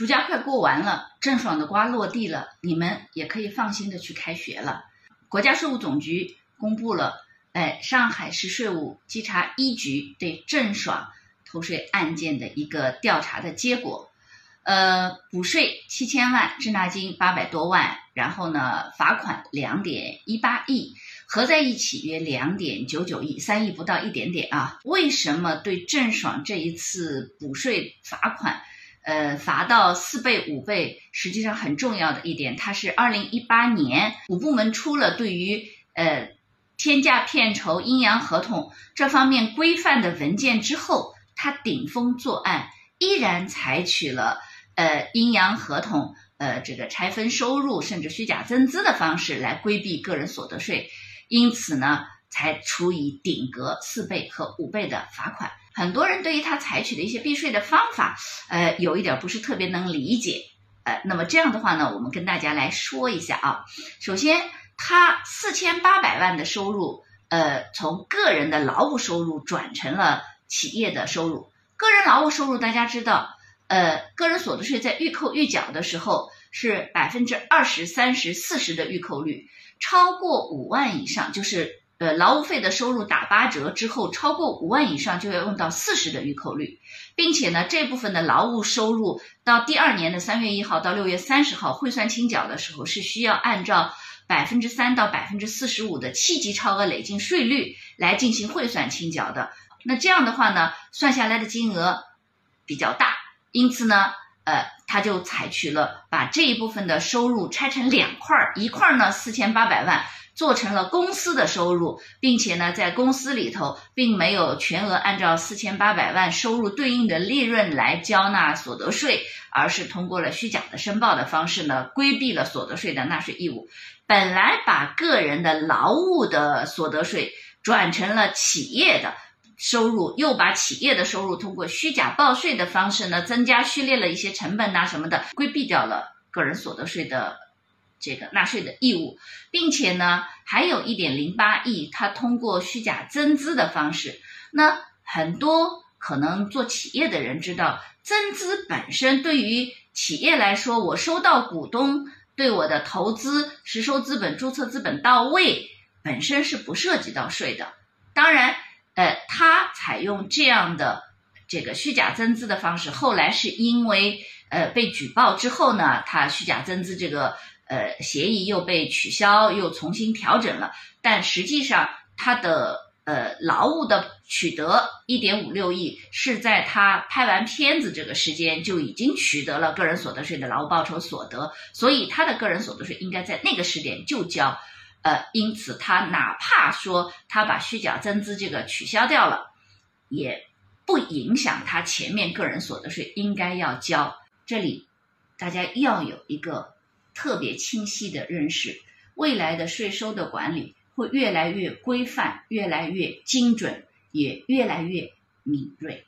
暑假快过完了，郑爽的瓜落地了，你们也可以放心的去开学了。国家税务总局公布了，哎，上海市税务稽查一局对郑爽偷税案件的一个调查的结果，呃，补税七千万，滞纳金八百多万，然后呢，罚款两点一八亿，合在一起约两点九九亿，三亿不到一点点啊。为什么对郑爽这一次补税罚款？呃，罚到四倍、五倍，实际上很重要的一点，它是二零一八年五部门出了对于呃天价片酬、阴阳合同这方面规范的文件之后，它顶风作案，依然采取了呃阴阳合同、呃这个拆分收入甚至虚假增资的方式来规避个人所得税，因此呢，才处以顶格四倍和五倍的罚款。很多人对于他采取的一些避税的方法，呃，有一点不是特别能理解，呃，那么这样的话呢，我们跟大家来说一下啊。首先，他四千八百万的收入，呃，从个人的劳务收入转成了企业的收入。个人劳务收入大家知道，呃，个人所得税在预扣预缴的时候是百分之二十三十四十的预扣率，超过五万以上就是。呃，劳务费的收入打八折之后，超过五万以上就要用到四十的预扣率，并且呢，这部分的劳务收入到第二年的三月一号到六月三十号汇算清缴的时候，是需要按照百分之三到百分之四十五的七级超额累进税率来进行汇算清缴的。那这样的话呢，算下来的金额比较大，因此呢，呃，他就采取了把这一部分的收入拆成两块儿，一块儿呢四千八百万。做成了公司的收入，并且呢，在公司里头并没有全额按照四千八百万收入对应的利润来交纳所得税，而是通过了虚假的申报的方式呢，规避了所得税的纳税义务。本来把个人的劳务的所得税转成了企业的收入，又把企业的收入通过虚假报税的方式呢，增加序列了一些成本呐什么的，规避掉了个人所得税的。这个纳税的义务，并且呢，还有一点零八亿，他通过虚假增资的方式。那很多可能做企业的人知道，增资本身对于企业来说，我收到股东对我的投资实收资本、注册资本到位，本身是不涉及到税的。当然，呃，他采用这样的这个虚假增资的方式，后来是因为呃被举报之后呢，他虚假增资这个。呃，协议又被取消，又重新调整了，但实际上他的呃劳务的取得一点五六亿，是在他拍完片子这个时间就已经取得了个人所得税的劳务报酬所得，所以他的个人所得税应该在那个时点就交，呃，因此他哪怕说他把虚假增资这个取消掉了，也不影响他前面个人所得税应该要交。这里大家要有一个。特别清晰的认识，未来的税收的管理会越来越规范，越来越精准，也越来越敏锐。